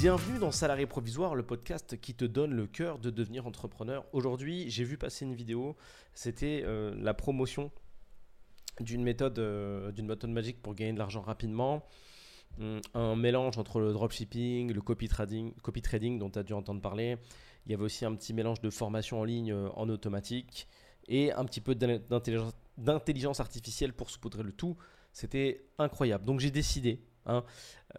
Bienvenue dans Salarié Provisoire, le podcast qui te donne le cœur de devenir entrepreneur. Aujourd'hui, j'ai vu passer une vidéo, c'était euh, la promotion d'une méthode, euh, d'une méthode magique pour gagner de l'argent rapidement. Hum, Un mélange entre le dropshipping, le copy trading, copy trading dont tu as dû entendre parler. Il y avait aussi un petit mélange de formation en ligne euh, en automatique et un petit peu d'intelligence artificielle pour saupoudrer le tout. C'était incroyable. Donc j'ai décidé,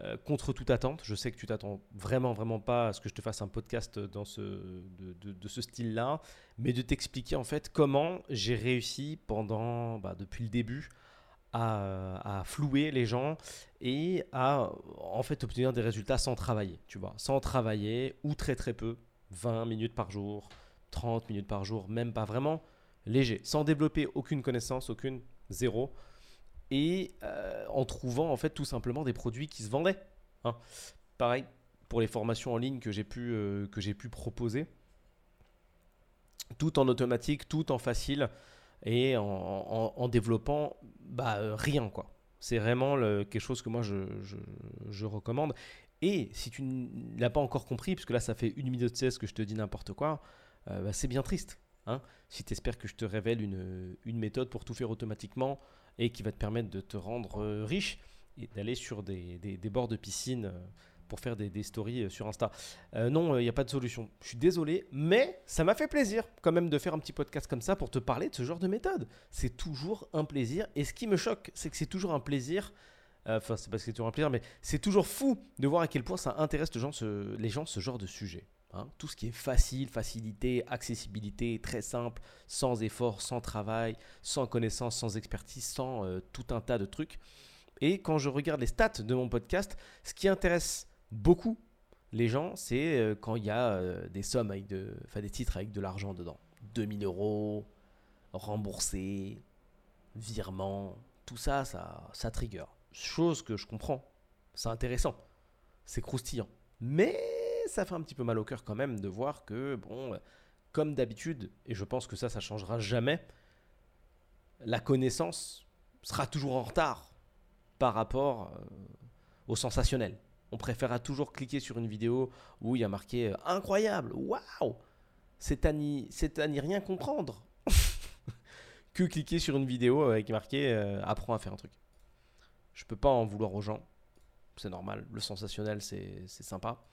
euh, contre toute attente, je sais que tu t'attends vraiment, vraiment pas à ce que je te fasse un podcast de ce style-là, mais de t'expliquer en fait comment j'ai réussi pendant, bah, depuis le début, à, à flouer les gens et à en fait obtenir des résultats sans travailler, tu vois, sans travailler ou très très peu, 20 minutes par jour, 30 minutes par jour, même pas vraiment léger, sans développer aucune connaissance, aucune zéro, et euh, en trouvant en fait tout simplement des produits qui se vendaient. hein. Pareil pour les formations en ligne que j'ai pu, euh, que j'ai pu proposer, tout en automatique, tout en facile et en, développant bah, euh, rien quoi. C'est vraiment quelque chose que moi je, recommande. Et si tu ne l'as pas encore compris, puisque là ça fait une minute 16 que je te dis n'importe quoi, bah, c'est bien triste. hein. si tu espères que je te révèle une, une méthode pour tout faire automatiquement et qui va te permettre de te rendre euh, riche et d'aller sur des, des- bords de piscine euh, pour faire des, stories euh, sur Insta. Non, il n'y a pas de solution. Je suis désolé, mais ça m'a fait plaisir quand même de faire un petit podcast comme ça pour te parler de ce genre de méthode. C'est toujours un plaisir. Et ce qui me choque, c'est que c'est toujours un plaisir. Enfin, c'est pas que c'est toujours un plaisir, mais c'est toujours fou de voir à quel point ça intéresse les gens, ce genre de sujet. Hein. Tout ce qui est facile, facilité, accessibilité, très simple, sans effort, sans travail, sans connaissance, sans expertise, sans euh, tout un tas de trucs. Et quand je regarde les stats de mon podcast, ce qui intéresse beaucoup les gens, c'est euh, quand il y a euh, des sommes avec de, enfin des titres avec de l'argent dedans. 2000 euros, remboursés, virement, tout ça, ça, ça trigger. Chose que je comprends. C'est intéressant. C'est croustillant. Mais ça fait un petit peu mal au cœur quand même de voir que, bon, euh, comme d'habitude, et je pense que ça, ça changera jamais, la connaissance sera toujours en retard par rapport euh, au sensationnel. On préférera toujours cliquer sur une vidéo où il y a marqué euh, incroyable, waouh, c'est à n'y rien comprendre, que cliquer sur une vidéo avec marqué euh, apprends à faire un truc. Je peux pas en vouloir aux gens, c'est normal, le sensationnel c'est sympa,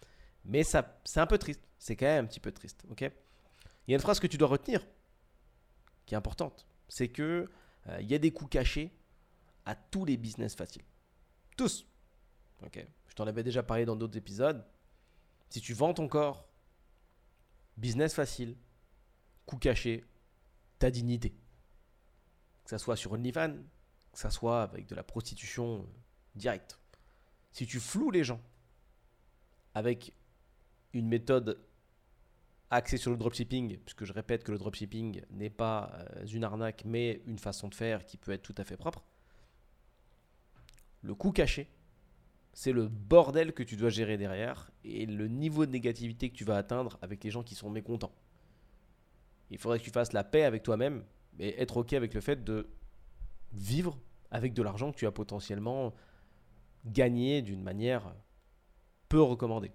mais ça c'est un peu triste, c'est quand même un petit peu triste, ok? Il y a une phrase que tu dois retenir, qui est importante, c'est que euh, y a des coûts cachés à tous les business faciles. Tous. Ok? Je t'en avais déjà parlé dans d'autres épisodes. Si tu vends ton corps, business facile, coût caché, ta dignité. Que ça soit sur OnlyFans, que ça soit avec de la prostitution euh, directe. Si tu floues les gens avec une méthode axée sur le dropshipping, puisque je répète que le dropshipping n'est pas euh, une arnaque, mais une façon de faire qui peut être tout à fait propre, le coût caché, c'est le bordel que tu dois gérer derrière et le niveau de négativité que tu vas atteindre avec les gens qui sont mécontents. Il faudrait que tu fasses la paix avec toi-même et être OK avec le fait de vivre avec de l'argent que tu as potentiellement gagné d'une manière peu recommandée.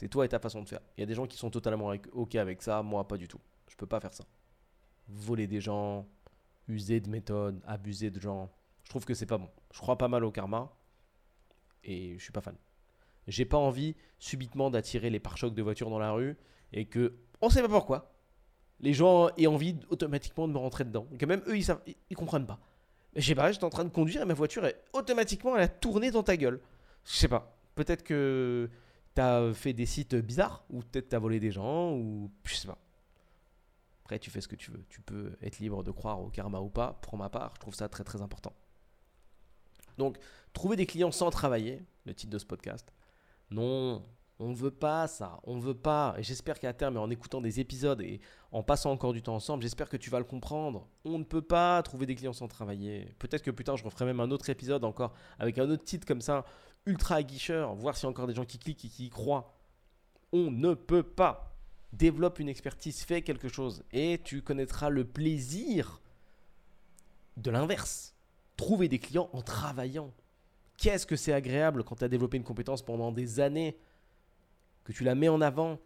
C'est toi et ta façon de faire. Il y a des gens qui sont totalement OK avec ça, moi pas du tout. Je peux pas faire ça. Voler des gens, user de méthodes, abuser de gens, je trouve que c'est pas bon. Je crois pas mal au karma et je suis pas fan. J'ai pas envie subitement d'attirer les pare-chocs de voitures dans la rue et que, on sait pas pourquoi, les gens aient envie automatiquement de me rentrer dedans. Et que même eux, ils, savent, comprennent pas. Mais je sais pas, j'étais en train de conduire et ma voiture, est automatiquement, elle a tourné dans ta gueule. Je sais pas. Peut-être que t'as fait des sites bizarres ou peut-être t'as volé des gens ou je sais pas. Après, tu fais ce que tu veux. Tu peux être libre de croire au karma ou pas. Pour ma part, je trouve ça très très important. Donc, trouver des clients sans travailler, le titre de ce podcast. Non, on ne veut pas ça. On veut pas. Et j'espère qu'à terme, en écoutant des épisodes et en passant encore du temps ensemble, j'espère que tu vas le comprendre. On ne peut pas trouver des clients sans travailler. Peut-être que plus tard, je referai même un autre épisode encore avec un autre titre comme ça, ultra aguicheur, voir s'il y a encore des gens qui cliquent et qui y croient. On ne peut pas. Développe une expertise, fais quelque chose et tu connaîtras le plaisir de l'inverse. Trouver des clients en travaillant. qu'est-ce que c'est agréable quand tu as développé une compétence pendant des années, que tu la mets en avant,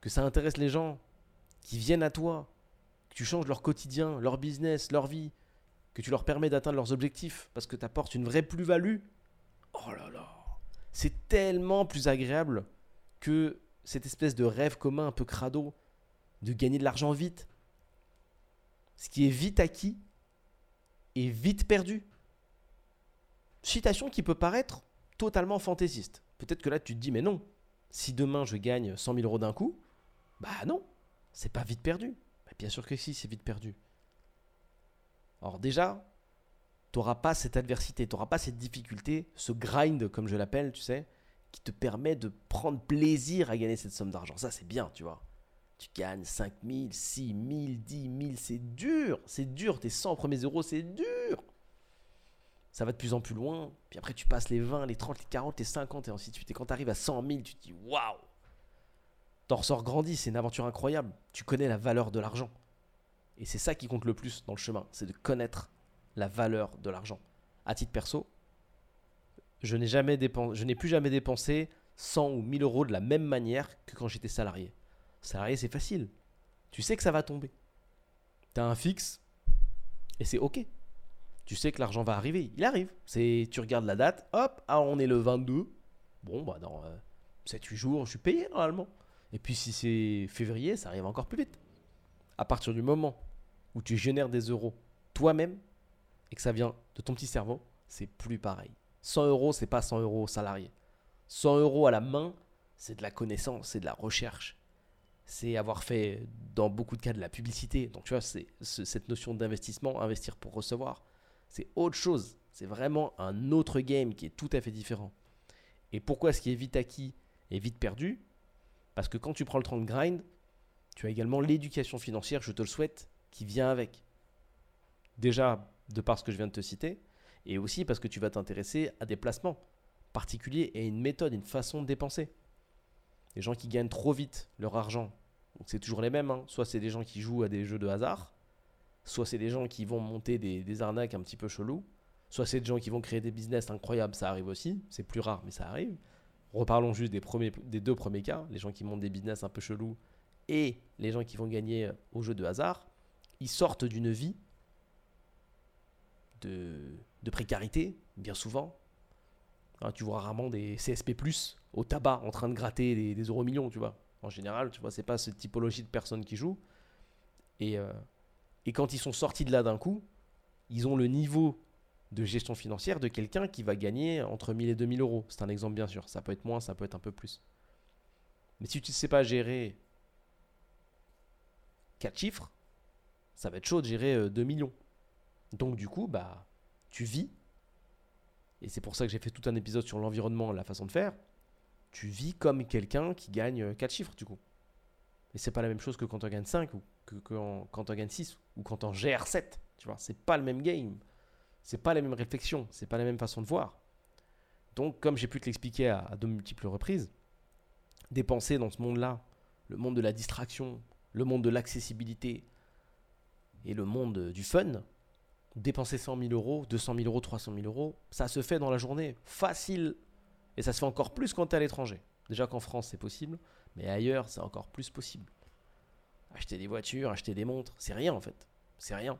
que ça intéresse les gens, qui viennent à toi, que tu changes leur quotidien, leur business, leur vie, que tu leur permets d'atteindre leurs objectifs parce que tu apportes une vraie plus-value. Oh là là, c'est tellement plus agréable que cette espèce de rêve commun un peu crado de gagner de l'argent vite. Ce qui est vite acquis est vite perdu. Citation qui peut paraître totalement fantaisiste. Peut-être que là tu te dis mais non, si demain je gagne 100 000 euros d'un coup, bah non, c'est pas vite perdu. Bah, bien sûr que si, c'est vite perdu. Alors déjà, tu n'auras pas cette adversité, tu n'auras pas cette difficulté, ce grind comme je l'appelle, tu sais, qui te permet de prendre plaisir à gagner cette somme d'argent. Ça, c'est bien, tu vois. Tu gagnes 5 000, 6 000, 10 000, c'est dur, c'est dur, tes 100 premiers euros, c'est dur. Ça va de plus en plus loin, puis après tu passes les 20, les 30, les 40, les 50 et ainsi de suite. Et quand tu arrives à 100 000, tu te dis waouh T'en ressors grandi, c'est une aventure incroyable. Tu connais la valeur de l'argent. Et c'est ça qui compte le plus dans le chemin, c'est de connaître la valeur de l'argent. À titre perso, je n'ai jamais dépensé, je n'ai plus jamais dépensé 100 ou 1000 euros de la même manière que quand j'étais salarié. Salarié, c'est facile. Tu sais que ça va tomber. Tu as un fixe et c'est OK. Tu sais que l'argent va arriver. Il arrive. C'est, tu regardes la date, hop, ah, on est le 22. Bon, bah dans 7-8 euh, jours, je suis payé normalement. Et puis si c'est février, ça arrive encore plus vite. À partir du moment où tu génères des euros toi-même et que ça vient de ton petit cerveau, c'est plus pareil. 100 euros, c'est pas 100 euros salarié. 100 euros à la main, c'est de la connaissance, c'est de la recherche. C'est avoir fait, dans beaucoup de cas, de la publicité. Donc, tu vois, c'est cette notion d'investissement, investir pour recevoir. C'est autre chose. C'est vraiment un autre game qui est tout à fait différent. Et pourquoi ce qui est vite acquis est vite perdu? Parce que quand tu prends le temps de grind, tu as également l'éducation financière, je te le souhaite, qui vient avec. Déjà, de par ce que je viens de te citer, et aussi parce que tu vas t'intéresser à des placements particuliers et à une méthode, une façon de dépenser. Les gens qui gagnent trop vite leur argent, c'est toujours les mêmes, hein. soit c'est des gens qui jouent à des jeux de hasard, soit c'est des gens qui vont monter des, arnaques un petit peu chelous, soit c'est des gens qui vont créer des business incroyables, ça arrive aussi, c'est plus rare mais ça arrive. Reparlons juste des, deux premiers cas, les gens qui montent des business un peu chelous et les gens qui vont gagner au jeu de hasard, ils sortent d'une vie de, précarité, bien souvent. Hein, tu vois rarement des CSP, au tabac en train de gratter des, euros millions, tu vois. En général, tu vois, c'est pas cette typologie de personnes qui jouent. Et, euh, et quand ils sont sortis de là d'un coup, ils ont le niveau de gestion financière de quelqu'un qui va gagner entre 1000 et 2000 euros. C'est un exemple, bien sûr. Ça peut être moins, ça peut être un peu plus. Mais si tu ne sais pas gérer 4 chiffres, ça va être chaud de gérer 2 euh, millions. Donc du coup, bah, tu vis, et c'est pour ça que j'ai fait tout un épisode sur l'environnement, la façon de faire, tu vis comme quelqu'un qui gagne 4 chiffres du coup. Et c'est pas la même chose que quand on gagne 5 ou que, quand on gagne 6 ou quand on gère 7. Tu vois, c'est pas le même game. C'est pas la même réflexion, c'est pas la même façon de voir. Donc, comme j'ai pu te l'expliquer à, à de multiples reprises, dépenser dans ce monde-là, le monde de la distraction, le monde de l'accessibilité et le monde du fun, dépenser 100 000 euros, 200 000 euros, 300 000 euros, ça se fait dans la journée, facile. Et ça se fait encore plus quand tu es à l'étranger. Déjà qu'en France, c'est possible, mais ailleurs, c'est encore plus possible. Acheter des voitures, acheter des montres, c'est rien en fait. C'est rien.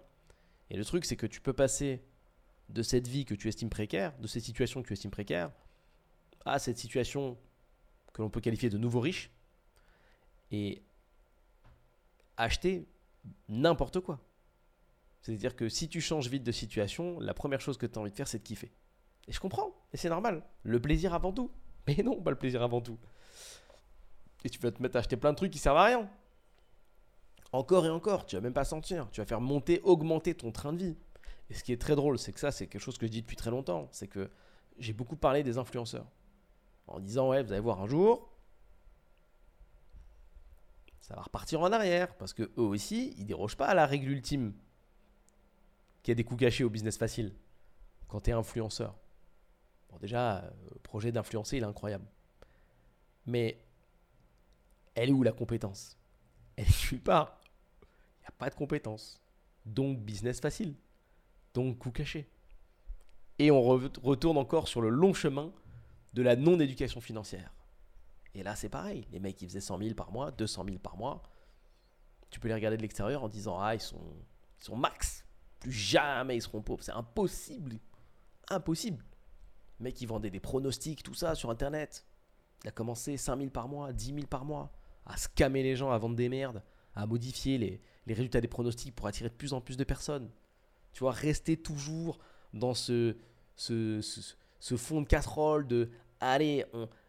Et le truc, c'est que tu peux passer de cette vie que tu estimes précaire, de cette situation que tu estimes précaire, à cette situation que l'on peut qualifier de nouveau riche, et acheter n'importe quoi. C'est-à-dire que si tu changes vite de situation, la première chose que tu as envie de faire, c'est de kiffer. Et je comprends, et c'est normal. Le plaisir avant tout. Mais non, pas le plaisir avant tout. Et tu vas te mettre à acheter plein de trucs qui servent à rien. Encore et encore, tu vas même pas sentir. Tu vas faire monter, augmenter ton train de vie. Et ce qui est très drôle, c'est que ça, c'est quelque chose que je dis depuis très longtemps. C'est que j'ai beaucoup parlé des influenceurs. En disant, ouais, vous allez voir un jour, ça va repartir en arrière. Parce que eux aussi, ils dérogent pas à la règle ultime qui a des coûts cachés au business facile quand tu es influenceur. Bon, déjà, le projet d'influencer, il est incroyable. Mais elle est où la compétence? Elle est nulle part. Il n'y a pas de compétence. Donc business facile. Donc coût caché. Et on retourne encore sur le long chemin de la non-éducation financière. Et là, c'est pareil. Les mecs, qui faisaient 100 000 par mois, 200 000 par mois. Tu peux les regarder de l'extérieur en disant Ah, ils sont, ils sont max. Plus jamais ils seront pauvres. C'est impossible. Impossible. Le mec, il vendait des pronostics, tout ça sur Internet. Il a commencé 5 000 par mois, 10 000 par mois. À scammer les gens, à vendre des merdes. À modifier les, résultats des pronostics pour attirer de plus en plus de personnes. Tu vois, rester toujours dans ce, ce, ce, fond de casserole de allez,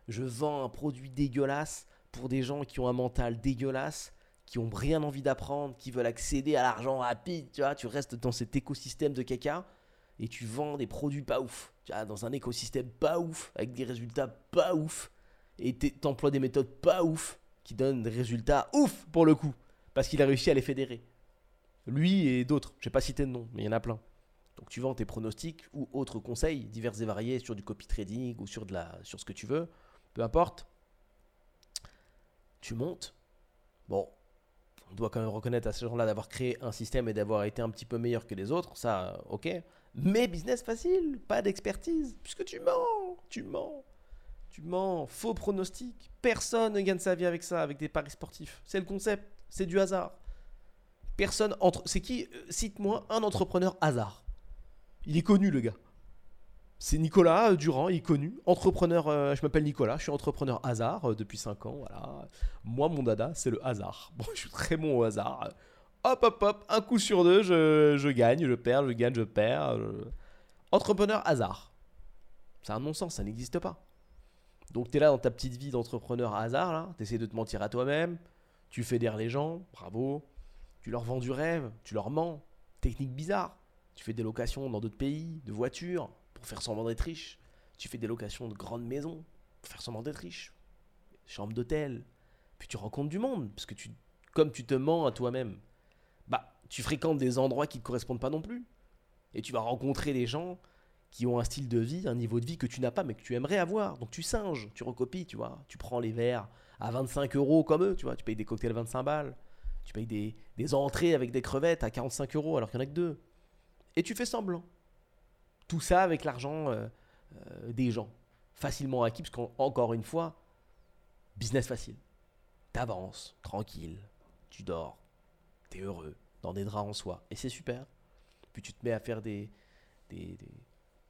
je vends un produit dégueulasse pour des gens qui ont un mental dégueulasse, qui ont rien envie d'apprendre, qui veulent accéder à l'argent rapide, tu vois, tu restes dans cet écosystème de caca et tu vends des produits pas ouf, tu vois, dans un écosystème pas ouf, avec des résultats pas ouf, et t'emploies des méthodes pas ouf, qui donnent des résultats ouf pour le coup, parce qu'il a réussi à les fédérer. Lui et d'autres, je vais pas citer de nom, mais il y en a plein. Donc tu vends tes pronostics ou autres conseils divers et variés sur du copy trading ou sur, de la, sur ce que tu veux, peu importe. Tu montes. Bon, on doit quand même reconnaître à ces gens-là d'avoir créé un système et d'avoir été un petit peu meilleur que les autres, ça, ok. Mais business facile, pas d'expertise, puisque tu mens, tu mens, tu mens, faux pronostic. Personne ne gagne sa vie avec ça, avec des paris sportifs. C'est le concept, c'est du hasard. Personne entre. C'est qui euh, Cite-moi un entrepreneur hasard. Il est connu, le gars. C'est Nicolas euh, Durand, il connu. Entrepreneur, euh, je m'appelle Nicolas, je suis entrepreneur hasard euh, depuis 5 ans. Voilà. Moi, mon dada, c'est le hasard. Je suis très bon au hasard. Hop, hop, hop, un coup sur deux, je, gagne, je perds, je gagne, je perds. Entrepreneur hasard. C'est un non-sens, ça n'existe pas. Donc, tu es là dans ta petite vie d'entrepreneur hasard, là. Tu essaies de te mentir à toi-même. Tu fédères les gens, bravo. Tu leur vends du rêve, tu leur mens. Technique bizarre. Tu fais des locations dans d'autres pays, de voitures, pour faire semblant d'être riche. Tu fais des locations de grandes maisons pour faire semblant d'être riche. Chambre d'hôtel. Puis tu rencontres du monde, parce que tu, comme tu te mens à toi-même, bah, tu fréquentes des endroits qui ne correspondent pas non plus. Et tu vas rencontrer des gens qui ont un style de vie, un niveau de vie que tu n'as pas, mais que tu aimerais avoir. Donc tu singes, tu recopies, tu vois. Tu prends les verres à 25 euros comme eux, tu vois. Tu payes des cocktails à 25 balles. Tu payes des, des entrées avec des crevettes à 45 euros alors qu'il n'y en a que deux. Et tu fais semblant. Ça avec l'argent euh, euh, des gens, facilement acquis, parce qu'encore une fois, business facile. T'avances, tranquille, tu dors, t'es heureux, dans des draps en soie, et c'est super. Puis tu te mets à faire des. des,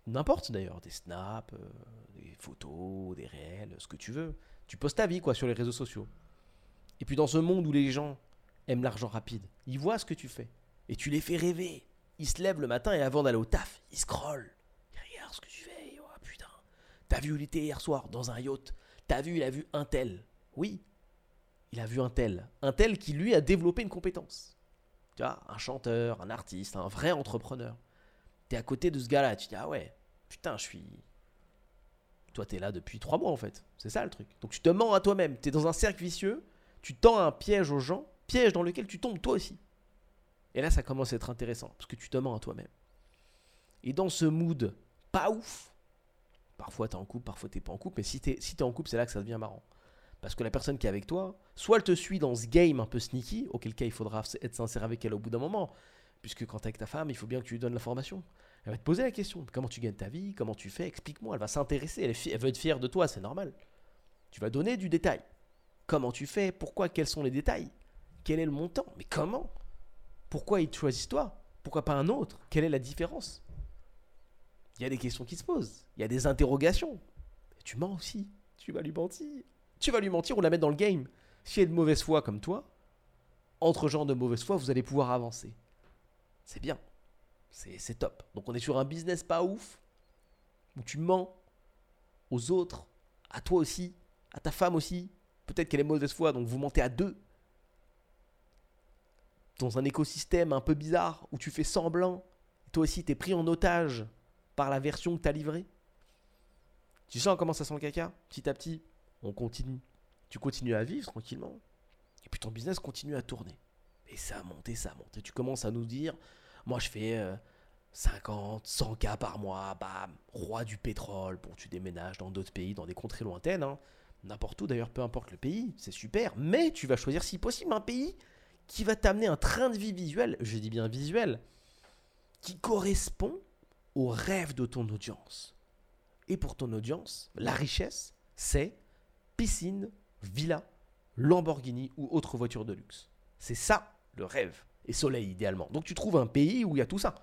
N'importe d'ailleurs, des snaps, euh, des photos, des réels, ce que tu veux. Tu postes ta vie quoi sur les réseaux sociaux. Et puis dans ce monde où les gens aiment l'argent rapide, ils voient ce que tu fais. Et tu les fais rêver il se lève le matin et avant d'aller au taf, il scrolle. Regarde ce que tu fais. Oh putain. T'as vu où il était hier soir dans un yacht? T'as vu, il a vu un tel? Oui, il a vu un tel. Un tel qui lui a développé une compétence. Tu vois, un chanteur, un artiste, un vrai entrepreneur. T'es à côté de ce gars-là. Tu dis, ah ouais, putain, je suis. Toi, t'es là depuis trois mois en fait. C'est ça le truc. Donc tu te mens à toi-même. T'es dans un cercle vicieux. Tu tends un piège aux gens, piège dans lequel tu tombes toi aussi. Et là, ça commence à être intéressant, parce que tu te mens à toi-même. Et dans ce mood pas ouf, parfois tu es en couple, parfois tu pas en couple, mais si tu es, en couple, c'est là que ça devient marrant. Parce que la personne qui est avec toi, soit elle te suit dans ce game un peu sneaky, auquel cas il faudra être sincère avec elle au bout d'un moment, puisque quand tu es avec ta femme, il faut bien que tu lui donnes l'information. Elle va te poser la question, comment tu gagnes ta vie, comment tu fais, explique-moi, elle va s'intéresser, elle, elle veut être fière de toi, c'est normal. Tu vas donner du détail. Comment tu fais, pourquoi, quels sont les détails, quel est le montant, mais comment? Pourquoi il te choisit toi? Pourquoi pas un autre? Quelle est la différence? Il y a des questions qui se posent. Il y a des interrogations. tu mens aussi. Tu vas lui mentir. Tu vas lui mentir ou la mettre dans le game. Si elle est de mauvaise foi comme toi, entre gens de mauvaise foi, vous allez pouvoir avancer. C'est bien. C'est top. Donc on est sur un business pas ouf, où tu mens aux autres, à toi aussi, à ta femme aussi. Peut-être qu'elle est mauvaise foi, donc vous mentez à deux dans un écosystème un peu bizarre où tu fais semblant, toi aussi tu es pris en otage par la version que tu as livrée. Tu sens comment ça sent le caca? Petit à petit, on continue. Tu continues à vivre tranquillement. Et puis ton business continue à tourner. Et ça monte et ça monte. Et tu commences à nous dire, moi je fais 50, euh, 100 cas par mois, bam, roi du pétrole. Bon, tu déménages dans d'autres pays, dans des contrées lointaines. Hein. N'importe où d'ailleurs, peu importe le pays, c'est super. Mais tu vas choisir si possible un pays qui va t'amener un train de vie visuel, je dis bien visuel, qui correspond au rêve de ton audience. Et pour ton audience, la richesse, c'est piscine, villa, Lamborghini ou autre voiture de luxe. C'est ça le rêve. Et soleil idéalement. Donc tu trouves un pays où il y a tout ça.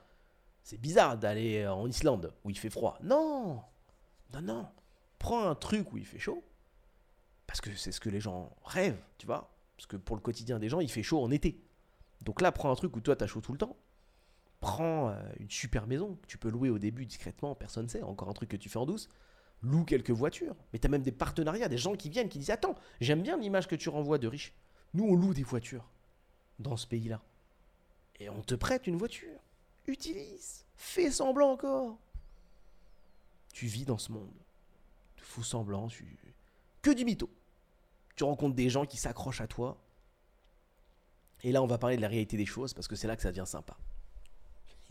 C'est bizarre d'aller en Islande où il fait froid. Non, non, non. Prends un truc où il fait chaud. Parce que c'est ce que les gens rêvent, tu vois. Parce que pour le quotidien des gens, il fait chaud en été. Donc là, prends un truc où toi, t'as chaud tout le temps. Prends euh, une super maison que tu peux louer au début discrètement, personne ne sait. Encore un truc que tu fais en douce. Loue quelques voitures. Mais tu as même des partenariats, des gens qui viennent, qui disent Attends, j'aime bien l'image que tu renvoies de riches. Nous, on loue des voitures dans ce pays-là. Et on te prête une voiture. Utilise. Fais semblant encore. Tu vis dans ce monde. Tu fous semblant. Tu... Que du mytho. Tu rencontres des gens qui s'accrochent à toi. Et là, on va parler de la réalité des choses parce que c'est là que ça devient sympa.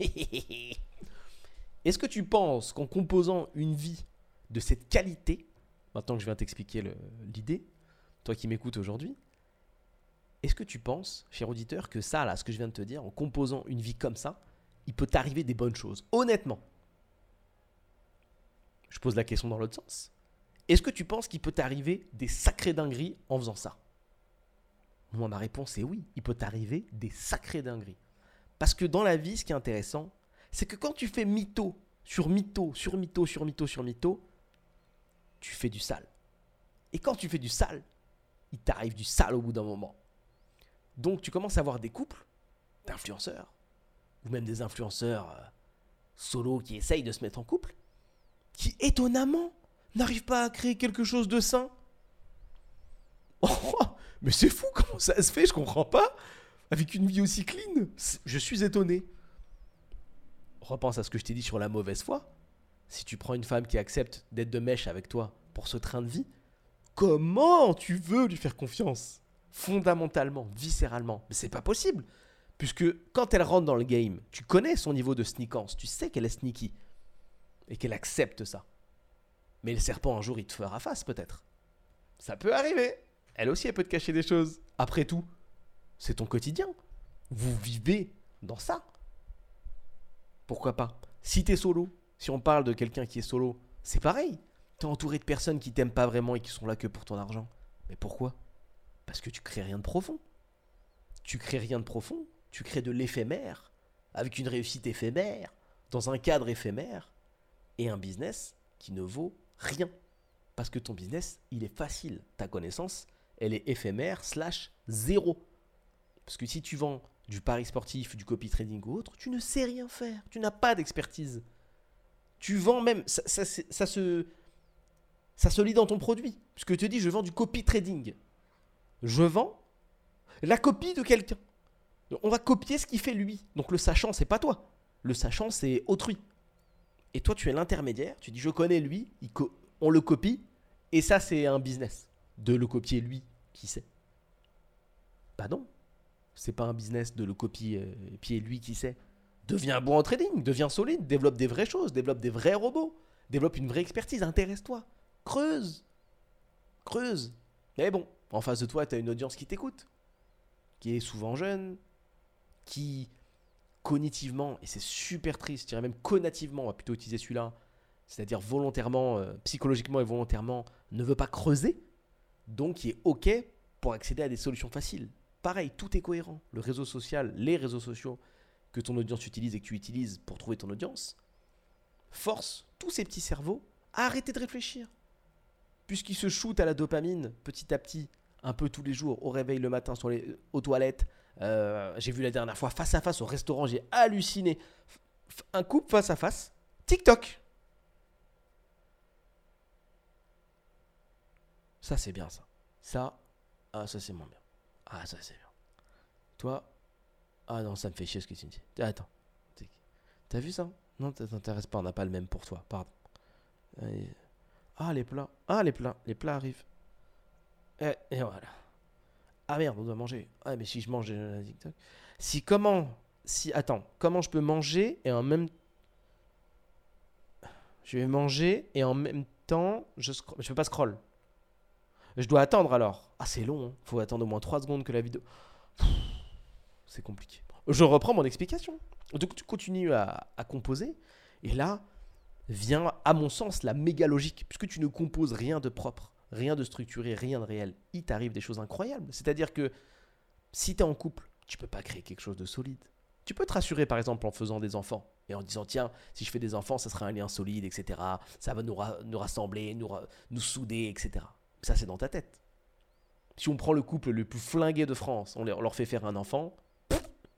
Est-ce que tu penses qu'en composant une vie de cette qualité, maintenant que je viens t'expliquer l'idée, toi qui m'écoutes aujourd'hui, est-ce que tu penses, cher auditeur, que ça, là, ce que je viens de te dire, en composant une vie comme ça, il peut t'arriver des bonnes choses? Honnêtement. Je pose la question dans l'autre sens. Est-ce que tu penses qu'il peut t'arriver des sacrées dingueries en faisant ça? Moi, ma réponse est oui. Il peut t'arriver des sacrées dingueries. Parce que dans la vie, ce qui est intéressant, c'est que quand tu fais mytho sur mytho, sur mytho, sur mytho, sur mytho, tu fais du sale. Et quand tu fais du sale, il t'arrive du sale au bout d'un moment. Donc tu commences à avoir des couples d'influenceurs, ou même des influenceurs euh, solo qui essayent de se mettre en couple, qui étonnamment n'arrivent pas à créer quelque chose de sain. Oh, mais c'est fou, comment ça se fait, je comprends pas. Avec une vie aussi clean, je suis étonné. Repense à ce que je t'ai dit sur la mauvaise foi. Si tu prends une femme qui accepte d'être de mèche avec toi pour ce train de vie, comment tu veux lui faire confiance? Fondamentalement, viscéralement. Mais c'est pas possible. Puisque quand elle rentre dans le game, tu connais son niveau de sneakance, tu sais qu'elle est sneaky. Et qu'elle accepte ça. Mais le serpent, un jour, il te fera face, peut-être. Ça peut arriver. Elle aussi, elle peut te cacher des choses. Après tout, c'est ton quotidien. Vous vivez dans ça. Pourquoi pas? Si t'es solo, si on parle de quelqu'un qui est solo, c'est pareil. T'es entouré de personnes qui t'aiment pas vraiment et qui sont là que pour ton argent. Mais pourquoi? Parce que tu crées rien de profond. Tu crées rien de profond, tu crées de l'éphémère, avec une réussite éphémère, dans un cadre éphémère, et un business qui ne vaut rien. Parce que ton business, il est facile. Ta connaissance, elle est éphémère slash zéro. Parce que si tu vends du pari sportif, du copy trading ou autre, tu ne sais rien faire. Tu n'as pas d'expertise. Tu vends même. Ça, se, ça se lit dans ton produit. Puisque tu te dis, je vends du copy trading je vends la copie de quelqu'un. On va copier ce qu'il fait lui. Donc le sachant, c'est pas toi. Le sachant, c'est autrui. Et toi, tu es l'intermédiaire. Tu dis, je connais lui, on le copie. Et ça, c'est un business. De le copier lui, qui sait? Bah non. C'est pas un business de le copier et puis lui qui sait. Deviens bon en trading, deviens solide, développe des vraies choses, développe des vrais robots, développe une vraie expertise, intéresse-toi, creuse, creuse. Mais bon, en face de toi, tu as une audience qui t'écoute, qui est souvent jeune, qui cognitivement, et c'est super triste, je dirais même conativement, on va plutôt utiliser celui-là, c'est-à-dire volontairement, euh, psychologiquement et volontairement, ne veut pas creuser, donc qui est OK pour accéder à des solutions faciles. Pareil, tout est cohérent. Le réseau social, les réseaux sociaux que ton audience utilise et que tu utilises pour trouver ton audience, force tous ces petits cerveaux à arrêter de réfléchir. Puisqu'ils se shootent à la dopamine petit à petit un peu tous les jours, au réveil le matin, sur les, aux toilettes. Euh, j'ai vu la dernière fois face à face au restaurant, j'ai halluciné. Un couple face à face. TikTok. Ça, c'est bien ça. Ça, ah, ça, c'est moins bien. Ah, ça, c'est bien. Toi, ah non, ça me fait chier ce que tu me dis. Attends. T'as vu ça? Non, ça t'intéresse pas, on n'a pas le même pour toi, pardon. Ah, les plats. Ah, les plats. Les plats arrivent. Et, voilà. Ah merde, on doit manger. Ah, mais si je mange TikTok. Si comment. Si. Attends, comment je peux manger et en même. Je vais manger et en même temps. Je, je fais pas scroll. Je dois attendre alors. Ah, c'est long. Hein. Faut attendre au moins 3 secondes que la vidéo. C'est compliqué. Je reprends mon explication. Donc tu continues à, à composer Et là vient, à mon sens, la méga logique, puisque tu ne composes rien de propre, rien de structuré, rien de réel. Il t'arrive des choses incroyables. C'est-à-dire que si tu es en couple, tu peux pas créer quelque chose de solide. Tu peux te rassurer par exemple en faisant des enfants et en disant tiens, si je fais des enfants, ça sera un lien solide, etc. Ça va nous, nous rassembler, nous, nous souder, etc. Ça c'est dans ta tête. Si on prend le couple le plus flingué de France, on leur fait faire un enfant,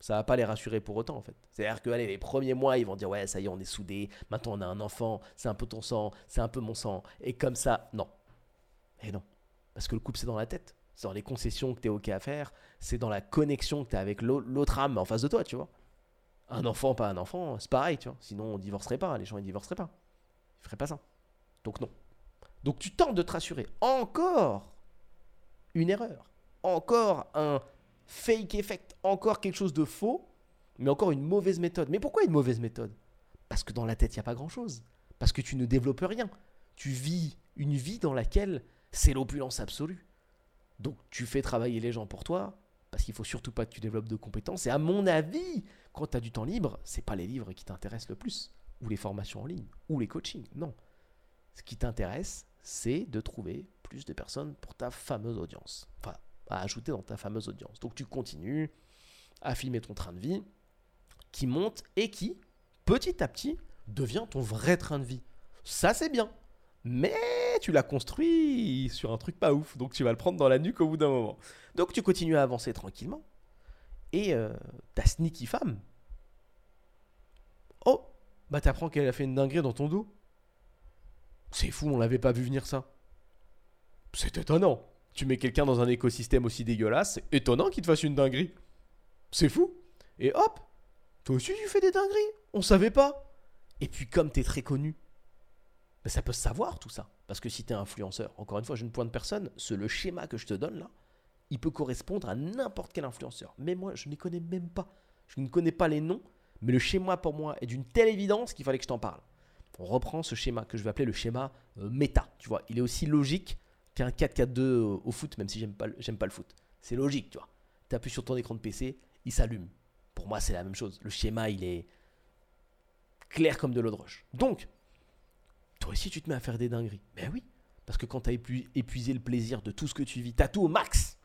ça va pas les rassurer pour autant en fait. C'est-à-dire que allez, les premiers mois, ils vont dire ouais, ça y est, on est soudés, maintenant on a un enfant, c'est un peu ton sang, c'est un peu mon sang, et comme ça, non. Et non. Parce que le couple, c'est dans la tête. C'est dans les concessions que tu es OK à faire, c'est dans la connexion que tu as avec l'autre âme en face de toi, tu vois. Un enfant, pas un enfant, c'est pareil, tu vois. Sinon, on divorcerait pas, les gens, ils divorceraient pas. Ils feraient pas ça. Donc non. Donc tu tentes de te rassurer. Encore une erreur. Encore un fake effect, encore quelque chose de faux, mais encore une mauvaise méthode. Mais pourquoi une mauvaise méthode? Parce que dans la tête, il n'y a pas grand-chose. Parce que tu ne développes rien. Tu vis une vie dans laquelle c'est l'opulence absolue. Donc tu fais travailler les gens pour toi, parce qu'il faut surtout pas que tu développes de compétences. Et à mon avis, quand tu as du temps libre, c'est pas les livres qui t'intéressent le plus, ou les formations en ligne, ou les coachings. Non. Ce qui t'intéresse, c'est de trouver plus de personnes pour ta fameuse audience. Enfin, à ajouter dans ta fameuse audience. Donc tu continues à filmer ton train de vie qui monte et qui, petit à petit, devient ton vrai train de vie. Ça, c'est bien. Mais tu l'as construit sur un truc pas ouf. Donc tu vas le prendre dans la nuque au bout d'un moment. Donc tu continues à avancer tranquillement. Et euh, ta sneaky femme. Oh, bah t'apprends qu'elle a fait une dinguerie dans ton dos. C'est fou, on l'avait pas vu venir ça. C'est étonnant. Tu mets quelqu'un dans un écosystème aussi dégueulasse, c'est étonnant qu'il te fasse une dinguerie. C'est fou. Et hop, toi aussi tu fais des dingueries. On savait pas. Et puis comme t'es très connu, ben, ça peut se savoir tout ça. Parce que si t'es influenceur, encore une fois, je ne pointe personne, c'est le schéma que je te donne là, il peut correspondre à n'importe quel influenceur. Mais moi, je ne les connais même pas. Je ne connais pas les noms, mais le schéma pour moi est d'une telle évidence qu'il fallait que je t'en parle. On reprend ce schéma que je vais appeler le schéma euh, méta. Tu vois, il est aussi logique qu'un 4-4-2 au foot, même si j'aime pas, pas le foot. C'est logique, tu vois. Tu appuies sur ton écran de PC, il s'allume. Pour moi, c'est la même chose. Le schéma, il est clair comme de l'eau de roche. Donc, toi aussi, tu te mets à faire des dingueries. Ben oui, parce que quand tu as épuisé le plaisir de tout ce que tu vis, tu as tout au max,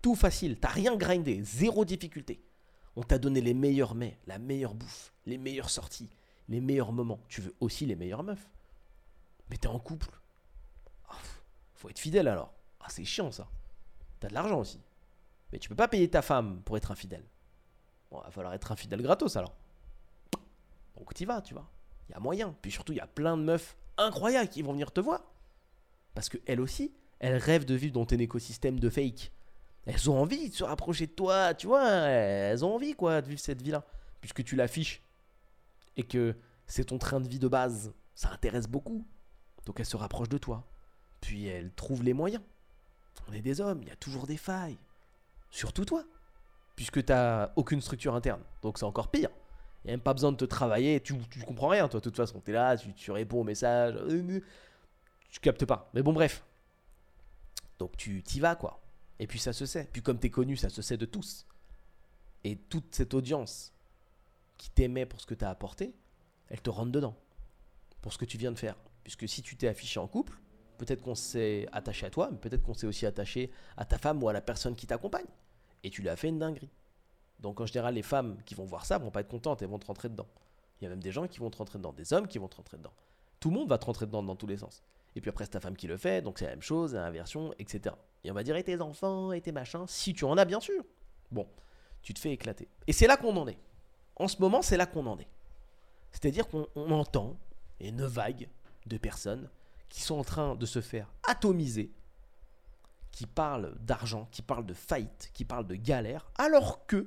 tout facile, tu rien grindé, zéro difficulté. On t'a donné les meilleurs mets, la meilleure bouffe, les meilleures sorties, les meilleurs moments. Tu veux aussi les meilleures meufs. Mais tu es en couple faut être fidèle alors. Ah, c'est chiant ça. T'as de l'argent aussi. Mais tu peux pas payer ta femme pour être infidèle. Bon, va falloir être infidèle gratos alors. Donc t'y vas, tu vois. Il y a moyen. Puis surtout, il y a plein de meufs incroyables qui vont venir te voir. Parce qu'elles aussi, elles rêvent de vivre dans ton écosystème de fake. Elles ont envie de se rapprocher de toi, tu vois. Elles ont envie, quoi, de vivre cette vie-là. Puisque tu l'affiches. Et que c'est ton train de vie de base. Ça intéresse beaucoup. Donc elles se rapprochent de toi. Puis elle trouve les moyens. On est des hommes, il y a toujours des failles. Surtout toi. Puisque tu n'as aucune structure interne. Donc c'est encore pire. Il n'y a même pas besoin de te travailler. Tu, tu comprends rien, toi. De toute façon, tu es là, tu, réponds aux messages. Tu captes pas. Mais bon, bref. Donc tu t'y vas, quoi. Et puis ça se sait. Puis comme tu es connu, ça se sait de tous. Et toute cette audience qui t'aimait pour ce que tu as apporté, elle te rentre dedans. Pour ce que tu viens de faire. Puisque si tu t'es affiché en couple, Peut-être qu'on s'est attaché à toi, mais peut-être qu'on s'est aussi attaché à ta femme ou à la personne qui t'accompagne. Et tu lui as fait une dinguerie. Donc en général, les femmes qui vont voir ça vont pas être contentes, elles vont te rentrer dedans. Il y a même des gens qui vont te rentrer dedans, des hommes qui vont te rentrer dedans. Tout le monde va te rentrer dedans dans tous les sens. Et puis après, c'est ta femme qui le fait, donc c'est la même chose, l'inversion, etc. Et on va dire, et tes enfants, et tes machins, si tu en as bien sûr. Bon, tu te fais éclater. Et c'est là qu'on en est. En ce moment, c'est là qu'on en est. C'est-à-dire qu'on entend une vague de personnes qui sont en train de se faire atomiser, qui parlent d'argent, qui parlent de faillite, qui parlent de galère, alors que,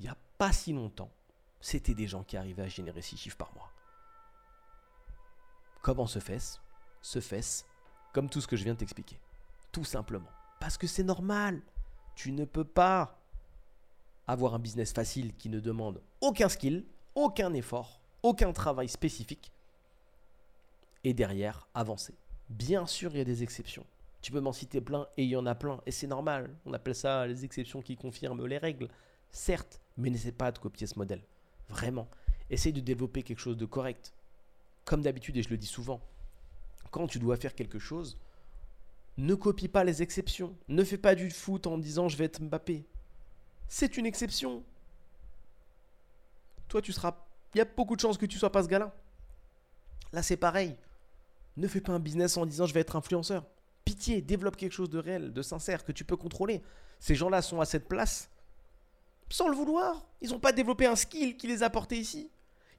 il n'y a pas si longtemps, c'était des gens qui arrivaient à générer 6 chiffres par mois. Comment se fait-ce Se fait-ce comme tout ce que je viens de t'expliquer? Tout simplement. Parce que c'est normal. Tu ne peux pas avoir un business facile qui ne demande aucun skill, aucun effort, aucun travail spécifique et derrière avancer. Bien sûr, il y a des exceptions. Tu peux m'en citer plein et il y en a plein et c'est normal. On appelle ça les exceptions qui confirment les règles. Certes, mais n'essaie pas de copier ce modèle. Vraiment. Essaye de développer quelque chose de correct. comme d'habitude, et je le dis souvent, quand tu dois faire quelque chose, ne copie pas les exceptions. Ne fais pas du foot en disant je vais être Mbappé. C'est une exception. Toi, tu seras. Il y a beaucoup de chances que tu sois pas ce gars-là. Là, c'est pareil. Ne fais pas un business en disant je vais être influenceur. Pitié, développe quelque chose de réel, de sincère, que tu peux contrôler. Ces gens-là sont à cette place sans le vouloir. Ils n'ont pas développé un skill qui les a portés ici.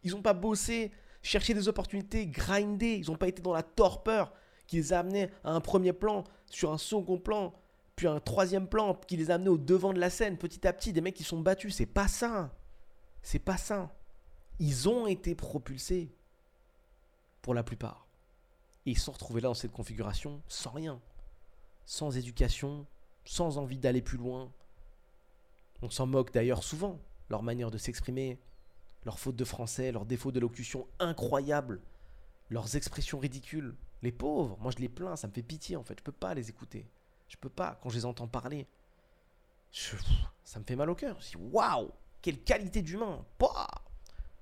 Ils n'ont pas bossé, cherché des opportunités, grindé. Ils n'ont pas été dans la torpeur qui les a amenés à un premier plan, sur un second plan, puis un troisième plan, qui les a amenés au devant de la scène petit à petit. Des mecs qui sont battus. C'est pas ça. C'est pas ça. Ils ont été propulsés pour la plupart. Et ils se sont retrouvés là dans cette configuration sans rien. Sans éducation, sans envie d'aller plus loin. On s'en moque d'ailleurs souvent. Leur manière de s'exprimer, leurs fautes de français, leurs défauts d'élocution incroyables, leurs expressions ridicules. Les pauvres, moi je les plains, ça me fait pitié en fait. Je peux pas les écouter. Je peux pas quand je les entends parler. ça me fait mal au cœur. Je waouh, quelle qualité d'humain.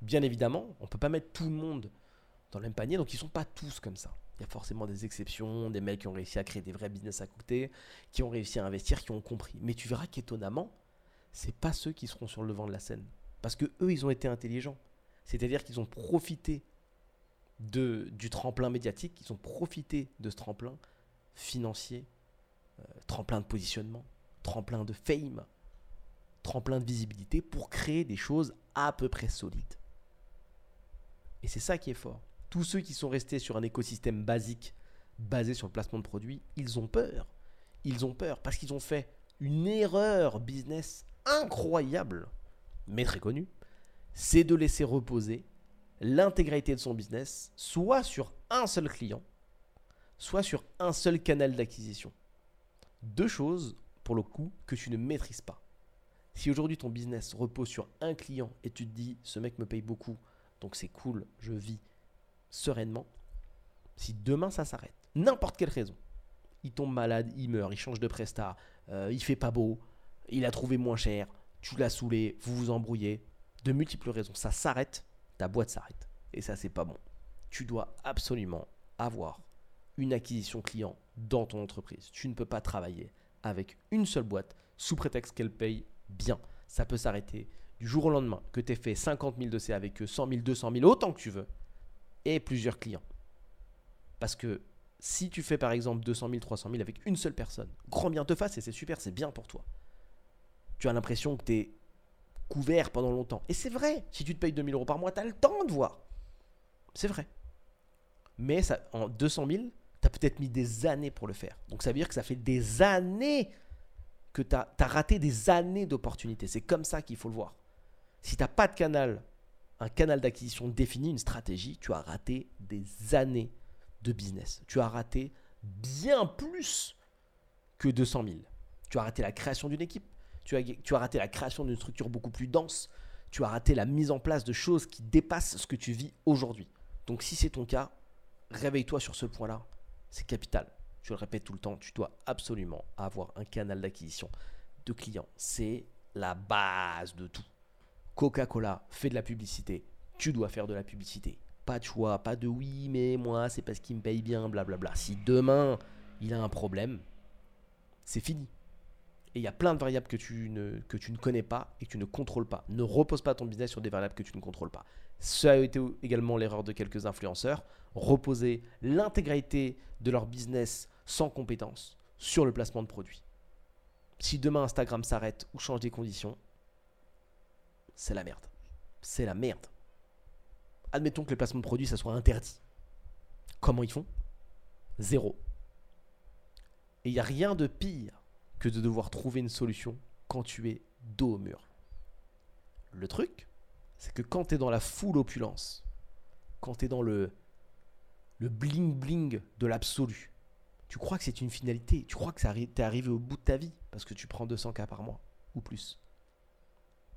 Bien évidemment, on peut pas mettre tout le monde dans le même panier, donc ils sont pas tous comme ça. Il y a forcément des exceptions, des mecs qui ont réussi à créer des vrais business à côté, qui ont réussi à investir, qui ont compris. Mais tu verras qu'étonnamment, c'est pas ceux qui seront sur le devant de la scène. Parce que eux, ils ont été intelligents. C'est-à-dire qu'ils ont profité de, du tremplin médiatique, ils ont profité de ce tremplin financier, euh, tremplin de positionnement, tremplin de fame, tremplin de visibilité pour créer des choses à peu près solides. Et c'est ça qui est fort. Tous ceux qui sont restés sur un écosystème basique, basé sur le placement de produits, ils ont peur. Ils ont peur parce qu'ils ont fait une erreur business incroyable, mais très connue, c'est de laisser reposer l'intégralité de son business soit sur un seul client, soit sur un seul canal d'acquisition. Deux choses, pour le coup, que tu ne maîtrises pas. Si aujourd'hui ton business repose sur un client et tu te dis ce mec me paye beaucoup, donc c'est cool, je vis sereinement, si demain ça s'arrête, n'importe quelle raison, il tombe malade, il meurt, il change de prestat, euh, il fait pas beau, il a trouvé moins cher, tu l'as saoulé, vous vous embrouillez, de multiples raisons, ça s'arrête, ta boîte s'arrête. Et ça, c'est pas bon. Tu dois absolument avoir une acquisition client dans ton entreprise. Tu ne peux pas travailler avec une seule boîte sous prétexte qu'elle paye bien. Ça peut s'arrêter du jour au lendemain que tu aies fait 50 000 de C avec eux, 100 000, 200 000, autant que tu veux, et plusieurs clients. Parce que si tu fais par exemple 200 000, 300 000 avec une seule personne, grand bien te fasse et c'est super, c'est bien pour toi tu as l'impression que tu es couvert pendant longtemps. Et c'est vrai, si tu te payes 2000 euros par mois, tu as le temps de voir. C'est vrai. Mais ça, en 200 000, tu as peut-être mis des années pour le faire. Donc ça veut dire que ça fait des années que tu as, raté des années d'opportunités. C'est comme ça qu'il faut le voir. Si tu n'as pas de canal, un canal d'acquisition défini, une stratégie, tu as raté des années de business. Tu as raté bien plus que 200 000. Tu as raté la création d'une équipe, tu as, raté la création d'une structure beaucoup plus dense, tu as raté la mise en place de choses qui dépassent ce que tu vis aujourd'hui. Donc si c'est ton cas, réveille-toi sur ce point-là, c'est capital. Je le répète tout le temps, tu dois absolument avoir un canal d'acquisition de clients. C'est la base de tout. Coca-Cola fait de la publicité, tu dois faire de la publicité. Pas de choix, pas de oui, mais moi, c'est parce qu'il me paye bien, blablabla. Si demain, il a un problème, c'est fini. Et il y a plein de variables que tu, ne, connais pas et que tu ne contrôles pas. Ne repose pas ton business sur des variables que tu ne contrôles pas. Ça a été également l'erreur de quelques influenceurs. Reposer l'intégralité de leur business sans compétences sur le placement de produits. Si demain Instagram s'arrête ou change des conditions, c'est la merde. C'est la merde. Admettons que les placements de produits, ça soit interdit. Comment ils font? Zéro. Et il n'y a rien de pire que de devoir trouver une solution quand tu es dos au mur. Le truc, c'est que quand tu es dans la foule opulence, quand tu es dans le, le bling-bling de l'absolu, tu crois que c'est une finalité, tu crois que tu es arrivé au bout de ta vie parce que tu prends 200 cas par mois ou plus.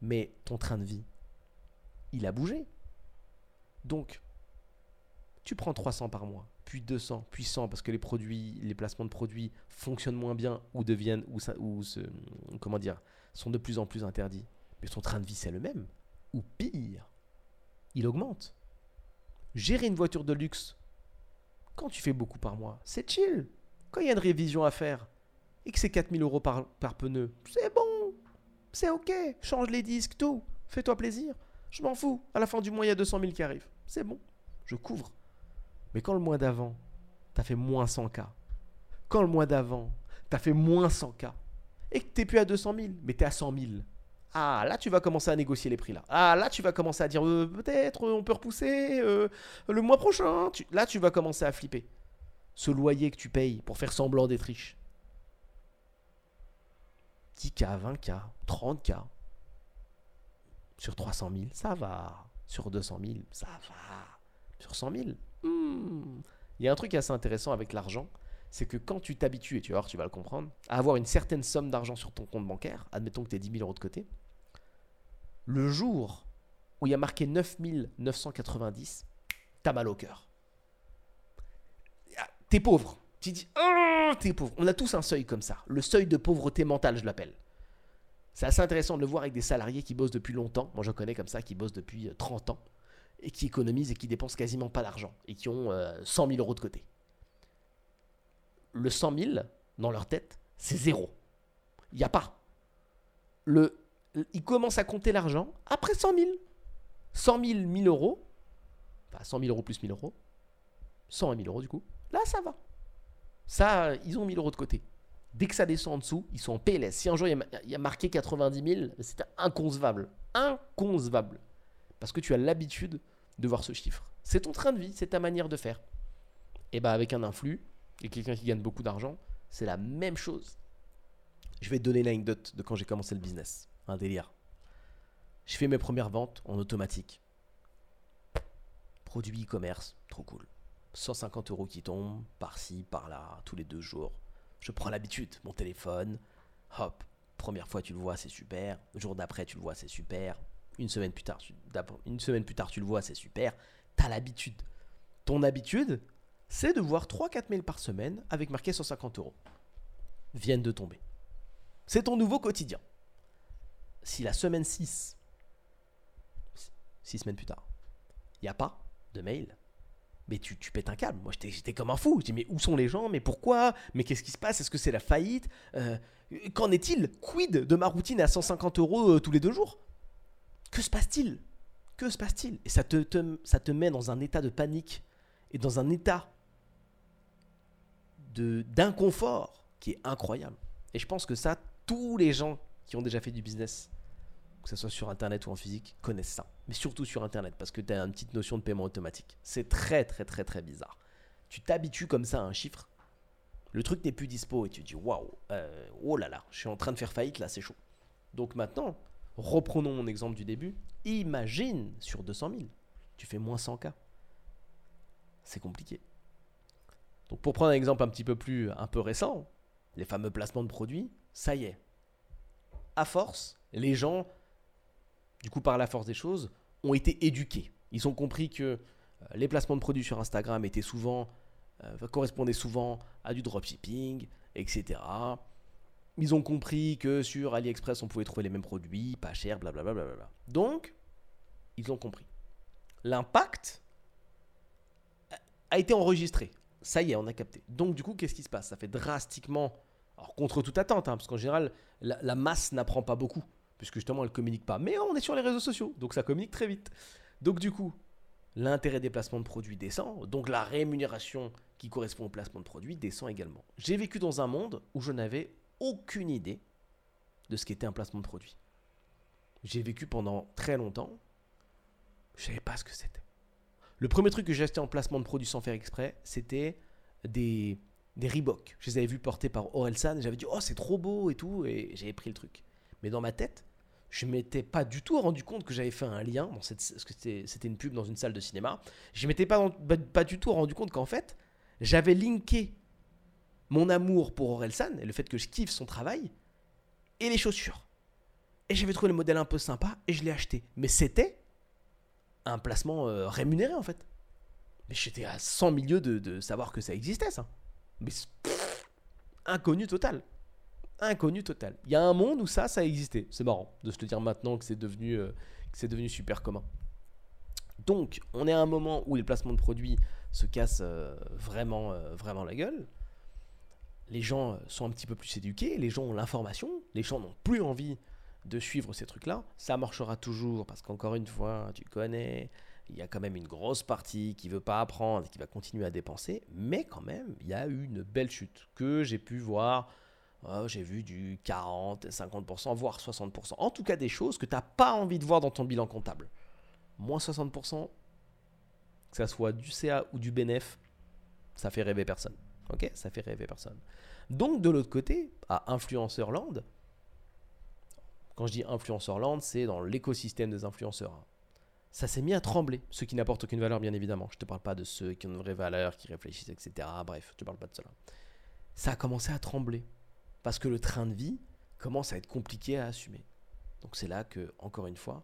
Mais ton train de vie, il a bougé. Donc, tu prends 300 par mois, puis 200, puis 100 parce que les produits, les placements de produits fonctionnent moins bien ou deviennent ou, ou comment dire, sont de plus en plus interdits. Mais son train de vie c'est le même ou pire. Il augmente. gérer une voiture de luxe, quand tu fais beaucoup par mois, c'est chill. Quand il y a une révision à faire et que c'est 4000 euros par, par pneu, c'est bon. C'est ok. Change les disques, tout. Fais-toi plaisir. Je m'en fous. À la fin du mois, il y a 200 000 qui arrivent. C'est bon. Je couvre. Mais quand le mois d'avant, t'as fait moins 100K. Quand le mois d'avant, t'as fait moins 100K. Et que t'es plus à 200 000, mais t'es à 100 000. Ah, là, tu vas commencer à négocier les prix là. Ah, là, tu vas commencer à dire euh, peut-être on peut repousser euh, le mois prochain. Là, tu vas commencer à flipper. Ce loyer que tu payes pour faire semblant d'être riche. 10K, 20K, 30K. Sur 300 000, ça va. Sur 200 000, ça va. Sur 100 000, hmm. il y a un truc assez intéressant avec l'argent. C'est que quand tu t'habitues, et tu vas tu vas le comprendre, à avoir une certaine somme d'argent sur ton compte bancaire, admettons que tu aies 10 000 euros de côté, le jour où il y a marqué 9990, t'as mal au cœur. Ah, t'es pauvre. Tu dis, oh, t'es pauvre. On a tous un seuil comme ça. Le seuil de pauvreté mentale, je l'appelle. C'est assez intéressant de le voir avec des salariés qui bossent depuis longtemps. Moi, je connais comme ça, qui bossent depuis 30 euh, ans et qui économisent et qui dépensent quasiment pas d'argent et qui ont 100 euh, 000 euros de côté. Le 100 000, dans leur tête, c'est zéro. Il n'y a pas. Le il commence à compter l'argent après 100 000. 100 000, 1000 euros. Enfin, 100 000 euros plus 1000 euros. 100 000 euros du coup. Là, ça va. Ça, ils ont 1000 euros de côté. Dès que ça descend en dessous, ils sont en PLS. Si un jour il y a, marqué 90 000, c'était inconcevable. Inconcevable. Parce que tu as l'habitude de voir ce chiffre. C'est ton train de vie, c'est ta manière de faire. Et bah avec un influx et quelqu'un qui gagne beaucoup d'argent, c'est la même chose. Je vais te donner l'anecdote de quand j'ai commencé le business un délire. Je fais mes premières ventes en automatique. Produit e-commerce, trop cool. 150 euros qui tombent, par-ci, par-là, tous les deux jours. Je prends l'habitude, mon téléphone, hop, première fois tu le vois, c'est super. Jour d'après, tu le vois, c'est super. Une semaine plus tard, tu, une semaine plus tard, tu le vois, c'est super. T'as l'habitude. Ton habitude, c'est de voir 3-4 mails par semaine avec marqué 150 euros. Viennent de tomber. C'est ton nouveau quotidien si la semaine 6, 6 semaines plus tard, il n'y a pas de mail, mais tu, pètes un câble. Moi, j'étais comme un fou. Je dis, mais où sont les gens? Mais pourquoi? Mais qu'est-ce qui se passe? Est-ce que c'est la faillite? Euh, Qu'en est-il Quid de ma routine à 150 euros euh, tous les deux jours? Que se passe-t-il? Que se passe-t-il? Et ça te, ça te met dans un état de panique et dans un état d'inconfort qui est incroyable. Et je pense que ça, tous les gens qui ont déjà fait du business, que ce soit sur Internet ou en physique, connaissent ça. Mais surtout sur Internet, parce que tu as une petite notion de paiement automatique. C'est très, très, très, très bizarre. Tu t'habitues comme ça à un chiffre, le truc n'est plus dispo et tu dis waouh, euh, oh là là, je suis en train de faire faillite là, c'est chaud. Donc maintenant, reprenons mon exemple du début. Imagine sur 200 000, tu fais moins 100 k. C'est compliqué. Donc pour prendre un exemple un petit peu plus, un peu récent, les fameux placements de produits, ça y est, à force, les gens, du coup par la force des choses, ont été éduqués. Ils ont compris que euh, les placements de produits sur Instagram étaient souvent, euh, correspondaient souvent à du dropshipping, etc. Ils ont compris que sur AliExpress, on pouvait trouver les mêmes produits, pas cher, blablabla. Bla bla bla. Donc, ils ont compris. L'impact a été enregistré. Ça y est, on a capté. Donc, du coup, qu'est-ce qui se passe? Ça fait drastiquement alors, contre toute attente, hein, parce qu'en général, la, masse n'apprend pas beaucoup, puisque justement, elle ne communique pas. Mais on est sur les réseaux sociaux, donc ça communique très vite. Donc, du coup, l'intérêt des placements de produits descend, donc la rémunération qui correspond au placement de produits descend également. J'ai vécu dans un monde où je n'avais aucune idée de ce qu'était un placement de produit. J'ai vécu pendant très longtemps, je savais pas ce que c'était. Le premier truc que j'ai acheté en placement de produits sans faire exprès, c'était des, des Reebok. Je les avais vus porter par Orelsan et j'avais dit, oh, c'est trop beau et tout, et j'avais pris le truc. Mais dans ma tête, je m'étais pas du tout rendu compte que j'avais fait un lien, que c'était une pub dans une salle de cinéma. Je m'étais pas, pas du tout rendu compte qu'en fait, j'avais linké mon amour pour Orelsan et le fait que je kiffe son travail et les chaussures. Et j'avais trouvé le modèle un peu sympa et je l'ai acheté. Mais c'était un placement euh, rémunéré en fait. Mais j'étais à 100 milieux de, savoir que ça existait ça. Mais inconnu total. Inconnu total. Il y a un monde où ça, ça existait. C'est marrant de se le dire maintenant que c'est devenu, euh, devenu super commun. Donc, on est à un moment où les placements de produits se cassent euh, vraiment, vraiment la gueule. Les gens sont un petit peu plus éduqués, les gens ont l'information, les gens n'ont plus envie de suivre ces trucs-là. Ça marchera toujours parce qu'encore une fois, tu connais, il y a quand même une grosse partie qui veut pas apprendre, qui va continuer à dépenser, mais quand même, il y a eu une belle chute que j'ai pu voir. Oh, j'ai vu du 40, 50%, voire 60%. En tout cas, des choses que tu n'as pas envie de voir dans ton bilan comptable. Moins 60%, que ça soit du CA ou du BNF, ça fait rêver personne. Ok Ça fait rêver personne. Donc, de l'autre côté, à Influencerland, quand je dis Influencerland, c'est dans l'écosystème des influenceurs. Hein ça s'est mis à trembler. Ceux qui n'apportent aucune valeur, bien évidemment. Je ne te parle pas de ceux qui ont une vraie valeur, qui réfléchissent, etc. Bref, je ne parle pas de cela. Ça a commencé à trembler. Parce que le train de vie commence à être compliqué à assumer. Donc c'est là que, encore une fois,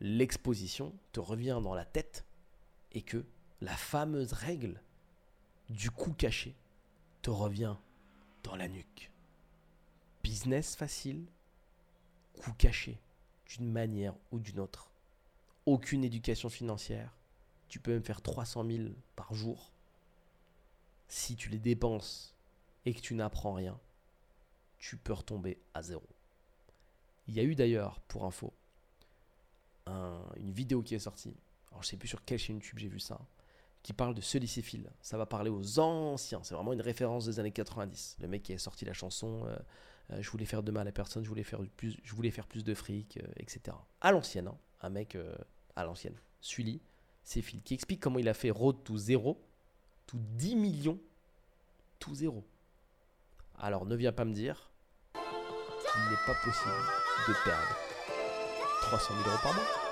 l'exposition te revient dans la tête et que la fameuse règle du coup caché te revient dans la nuque. Business facile, coup caché, d'une manière ou d'une autre aucune éducation financière, tu peux même faire 300 000 par jour. Si tu les dépenses et que tu n'apprends rien, tu peux retomber à zéro. Il y a eu d'ailleurs, pour info, une vidéo qui est sortie. Alors je sais plus sur quelle chaîne YouTube j'ai vu ça, qui parle de ce lycéphile. Ça va parler aux anciens. C'est vraiment une référence des années 90. Le mec qui a sorti la chanson euh, euh, Je voulais faire de mal à personne, je voulais faire plus, je voulais faire plus de fric, euh, etc. À l'ancienne, hein. un mec à l'ancienne. Sully, c'est Phil qui explique comment il a fait Road to zéro, tout 10 millions, tout zéro. Alors ne viens pas me dire qu'il n'est pas possible de perdre 300 000 euros par mois.